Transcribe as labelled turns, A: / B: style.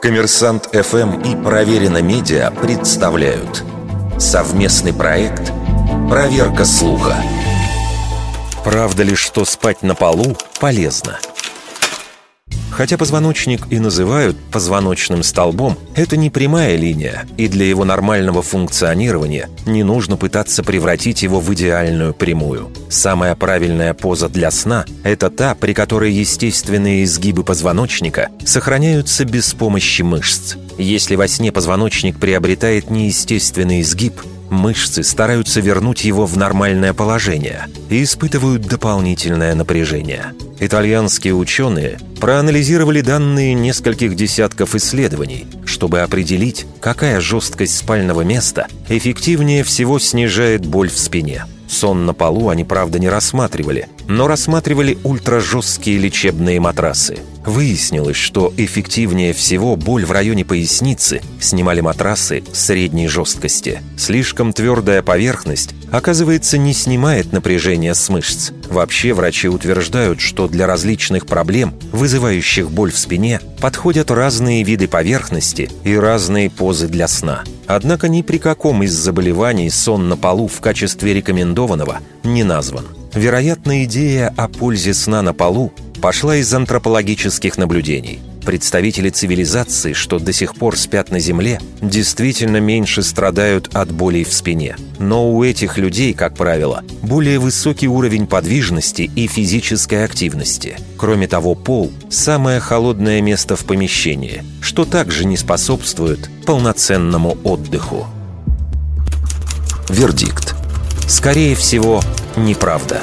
A: Коммерсант ФМ и Проверено Медиа представляют совместный проект «Проверка слуха». Правда ли, что спать на полу полезно? Хотя позвоночник и называют позвоночным столбом, это не прямая линия, и для его нормального функционирования не нужно пытаться превратить его в идеальную прямую. Самая правильная поза для сна – это та, при которой естественные изгибы позвоночника сохраняются без помощи мышц. Если во сне позвоночник приобретает неестественный изгиб, Мышцы стараются вернуть его в нормальное положение и испытывают дополнительное напряжение. Итальянские ученые проанализировали данные нескольких десятков исследований, чтобы определить, какая жесткость спального места эффективнее всего снижает боль в спине. Сон на полу они, правда, не рассматривали, но рассматривали ультражесткие лечебные матрасы. Выяснилось, что эффективнее всего боль в районе поясницы снимали матрасы средней жесткости. Слишком твердая поверхность, оказывается, не снимает напряжение с мышц. Вообще врачи утверждают, что для различных проблем, вызывающих боль в спине, подходят разные виды поверхности и разные позы для сна. Однако ни при каком из заболеваний сон на полу в качестве рекомендованного не назван. Вероятно, идея о пользе сна на полу пошла из антропологических наблюдений. Представители цивилизации, что до сих пор спят на Земле, действительно меньше страдают от болей в спине. Но у этих людей, как правило, более высокий уровень подвижности и физической активности. Кроме того, пол – самое холодное место в помещении, что также не способствует полноценному отдыху. Вердикт. Скорее всего, неправда.